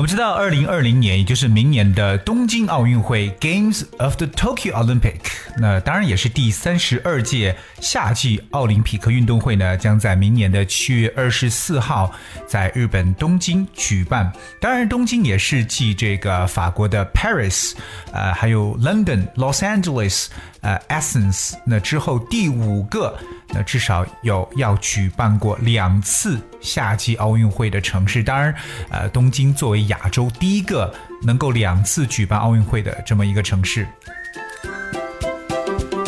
我们知道，二零二零年，也就是明年的东京奥运会 （Games of the Tokyo Olympic），那当然也是第三十二届夏季奥林匹克运动会呢，将在明年的七月二十四号在日本东京举办。当然，东京也是继这个法国的 Paris，呃，还有 London、Los Angeles。呃，Essence，那之后第五个，那至少有要举办过两次夏季奥运会的城市。当然，呃，东京作为亚洲第一个能够两次举办奥运会的这么一个城市。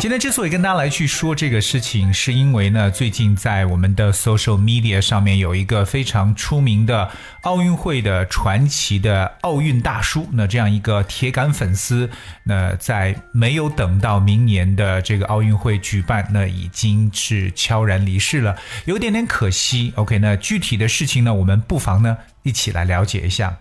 今天之所以跟大家来去说这个事情，是因为呢，最近在我们的 social media 上面有一个非常出名的奥运会的传奇的奥运大叔，那这样一个铁杆粉丝，那在没有等到明年的这个奥运会举办，那已经是悄然离世了，有点点可惜。OK，那具体的事情呢，我们不妨呢一起来了解一下。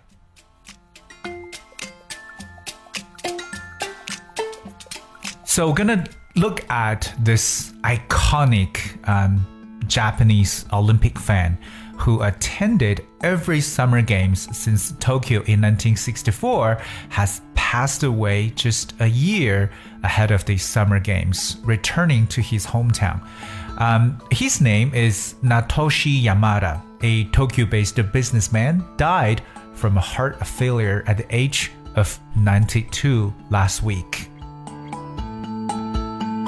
So 跟那 look at this iconic um, Japanese Olympic fan who attended every Summer Games since Tokyo in 1964 has passed away just a year ahead of the Summer Games, returning to his hometown. Um, his name is Naotoshi Yamada, a Tokyo based businessman, died from a heart failure at the age of 92 last week.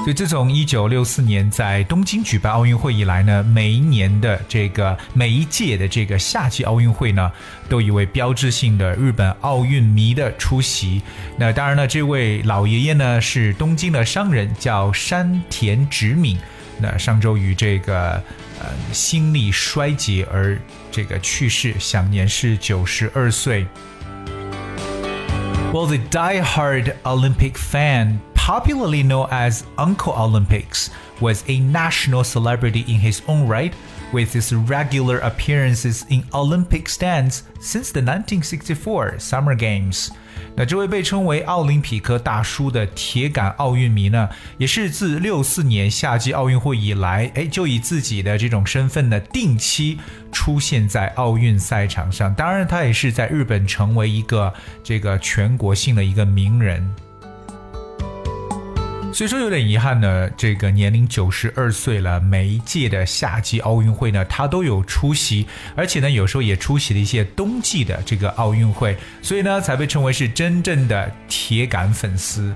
所以自从一九六四年在东京举办奥运会以来呢，每一年的这个每一届的这个夏季奥运会呢，都有一位标志性的日本奥运迷的出席。那当然呢，这位老爷爷呢是东京的商人，叫山田直敏。那上周于这个呃心力衰竭而这个去世，享年是九十二岁。Well, the die-hard Olympic fan popularly known as Uncle Olympics, was a national celebrity in his own right, with his regular appearances in Olympic stands since the 1964 Summer Games. 那这位被称为奥林匹克大叔的铁杆奥运迷呢，也是自六四年夏季奥运会以来，哎，就以自己的这种身份呢，定期出现在奥运赛场上。当然，他也是在日本成为一个这个全国性的一个名人。 所以说有点遗憾呢，这个年龄九十二岁了，每一届的夏季奥运会呢，他都有出席，而且呢，有时候也出席了一些冬季的这个奥运会，所以呢，才被称为是真正的铁杆粉丝。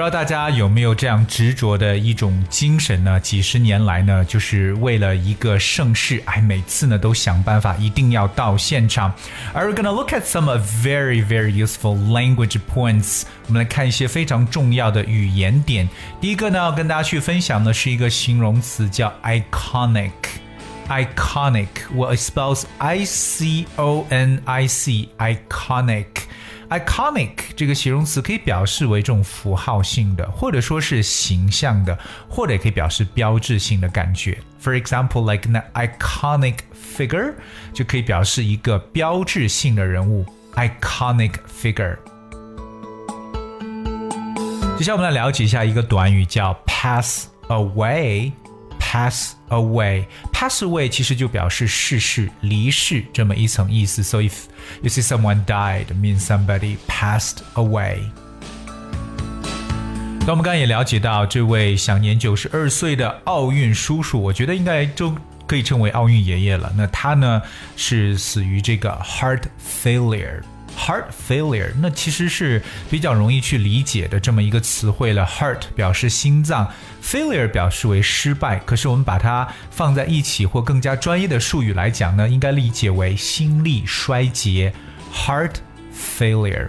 不知道大家有没有这样执着的一种精神呢？几十年来呢，就是为了一个盛世，哎，每次呢都想办法一定要到现场。而 we're gonna look at some very very useful language points。我们来看一些非常重要的语言点。第一个呢，要跟大家去分享的是一个形容词，叫 iconic。iconic，我 spells I C O N I C，iconic。Iconic 这个形容词可以表示为这种符号性的，或者说是形象的，或者也可以表示标志性的感觉。For example, like an iconic figure 就可以表示一个标志性的人物。iconic figure。接下来我们来了解一下一个短语，叫 pass away。Pass away. Pass away 其实就表示逝世、离世这么一层意思。So if you see someone died, means somebody passed away. 那我们刚刚也了解到，这位享年九十二岁的奥运叔叔，我觉得应该就可以称为奥运爷爷了。那他呢是死于这个 heart failure。Heart failure，那其实是比较容易去理解的这么一个词汇了。Heart 表示心脏，failure 表示为失败。可是我们把它放在一起，或更加专业的术语来讲呢，应该理解为心力衰竭。Heart failure。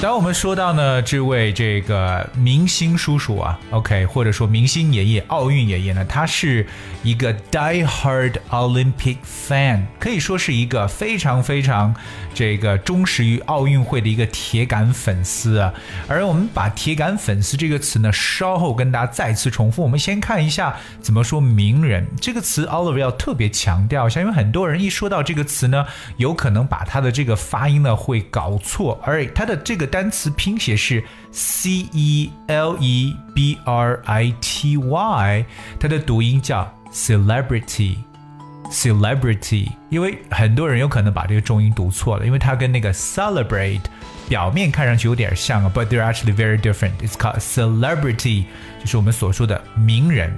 当我们说到呢，这位这个明星叔叔啊，OK，或者说明星爷爷、奥运爷爷呢，他是一个 die-hard Olympic fan，可以说是一个非常非常这个忠实于奥运会的一个铁杆粉丝啊。而我们把铁杆粉丝这个词呢，稍后跟大家再次重复。我们先看一下怎么说名人这个词，Oliver 要特别强调一下，因为很多人一说到这个词呢，有可能把它的这个发音呢会搞错，而它的这个。单词拼写是 C E L E B R I T Y，它的读音叫 celebrity。celebrity，因为很多人有可能把这个重音读错了，因为它跟那个 celebrate 表面看上去有点像啊，but they're actually very different. It's called celebrity，就是我们所说的名人。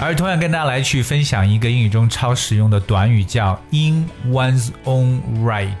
而同样跟大家来去分享一个英语中超实用的短语，叫 in one's own right。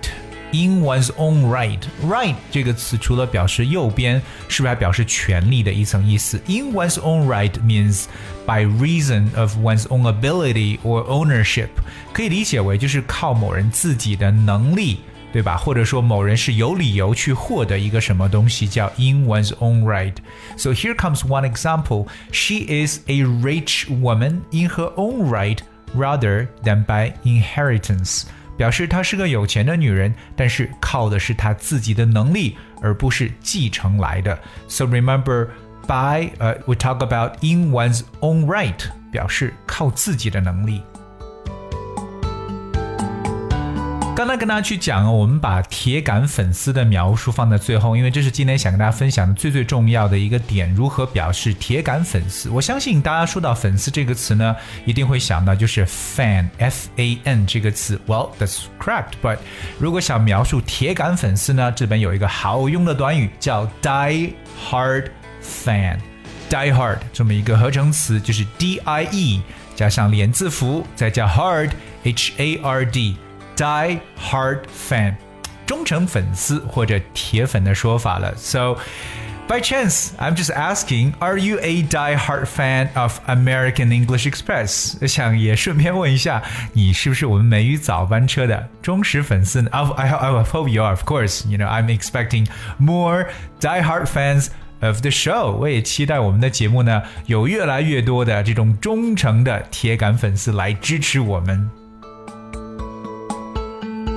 In one's own right, right 这个词除了表示右边，是不是还表示权利的一层意思？In one's own right means by reason of one's own ability or ownership，可以理解为就是靠某人自己的能力，对吧？或者说某人是有理由去获得一个什么东西，叫 in one's own right. So here comes one example. She is a rich woman in her own right rather than by inheritance. 表示她是个有钱的女人，但是靠的是她自己的能力，而不是继承来的。So remember, by 呃、，we talk about in one's own right，表示靠自己的能力。刚才跟大家去讲，我们把铁杆粉丝的描述放在最后，因为这是今天想跟大家分享的最最重要的一个点，如何表示铁杆粉丝。我相信大家说到粉丝这个词呢，一定会想到就是 fan，f a n 这个词。Well, that's correct. But 如果想描述铁杆粉丝呢，这边有一个好用的短语叫 die hard fan。die hard 这么一个合成词，就是 d i e 加上连字符，再加 hard，h a r d。die hard fan，忠诚粉丝或者铁粉的说法了。So by chance, I'm just asking, are you a die-hard fan of American English Express？我想也顺便问一下，你是不是我们美语早班车的忠实粉丝呢？I I hope you are. Of course, you know I'm expecting more die-hard fans. Of the show，我也期待我们的节目呢，有越来越多的这种忠诚的铁杆粉丝来支持我们。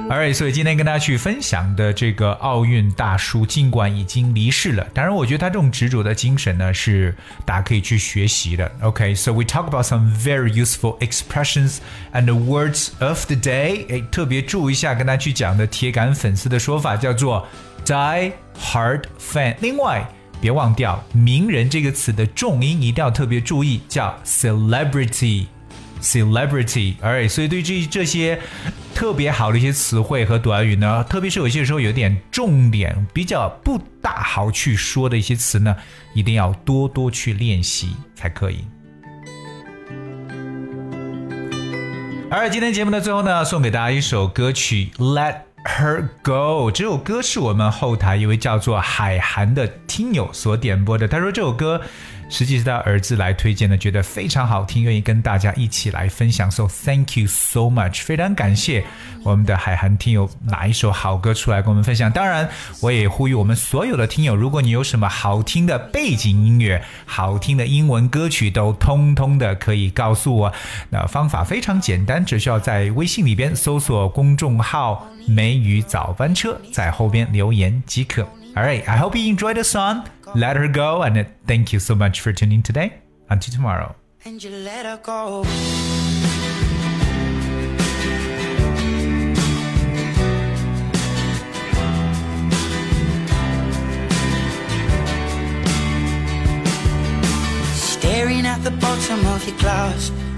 Alright，所以今天跟大家去分享的这个奥运大叔，尽管已经离世了，当然我觉得他这种执着的精神呢，是大家可以去学习的。OK，so、okay, we talk about some very useful expressions and words of the day。哎，特别注意一下，跟大家去讲的铁杆粉丝的说法叫做 die hard fan。另外，别忘掉名人这个词的重音一定要特别注意，叫 celebrity。 celebrity，alright，所以对这这些特别好的一些词汇和短语呢，特别是有些时候有点重点比较不大好去说的一些词呢，一定要多多去练习才可以。而今天节目的最后呢，送给大家一首歌曲《Let Her Go》。这首歌是我们后台一位叫做海涵的听友所点播的，他说这首歌。实际是他儿子来推荐的，觉得非常好听，愿意跟大家一起来分享。So thank you so much，非常感谢我们的海涵听友拿一首好歌出来跟我们分享。当然，我也呼吁我们所有的听友，如果你有什么好听的背景音乐、好听的英文歌曲，都通通的可以告诉我。那方法非常简单，只需要在微信里边搜索公众号“梅雨早班车”，在后边留言即可。All right, I hope you enjoyed the song. let her go. And thank you so much for tuning today. Until tomorrow. And you let her go. Staring at the bottom of your glass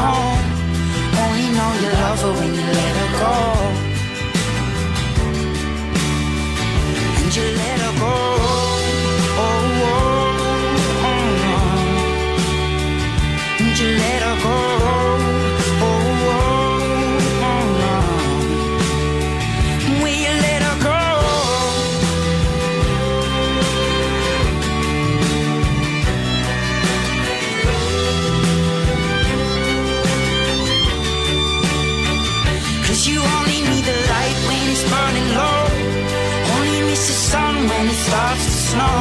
home. Only know you love her when you let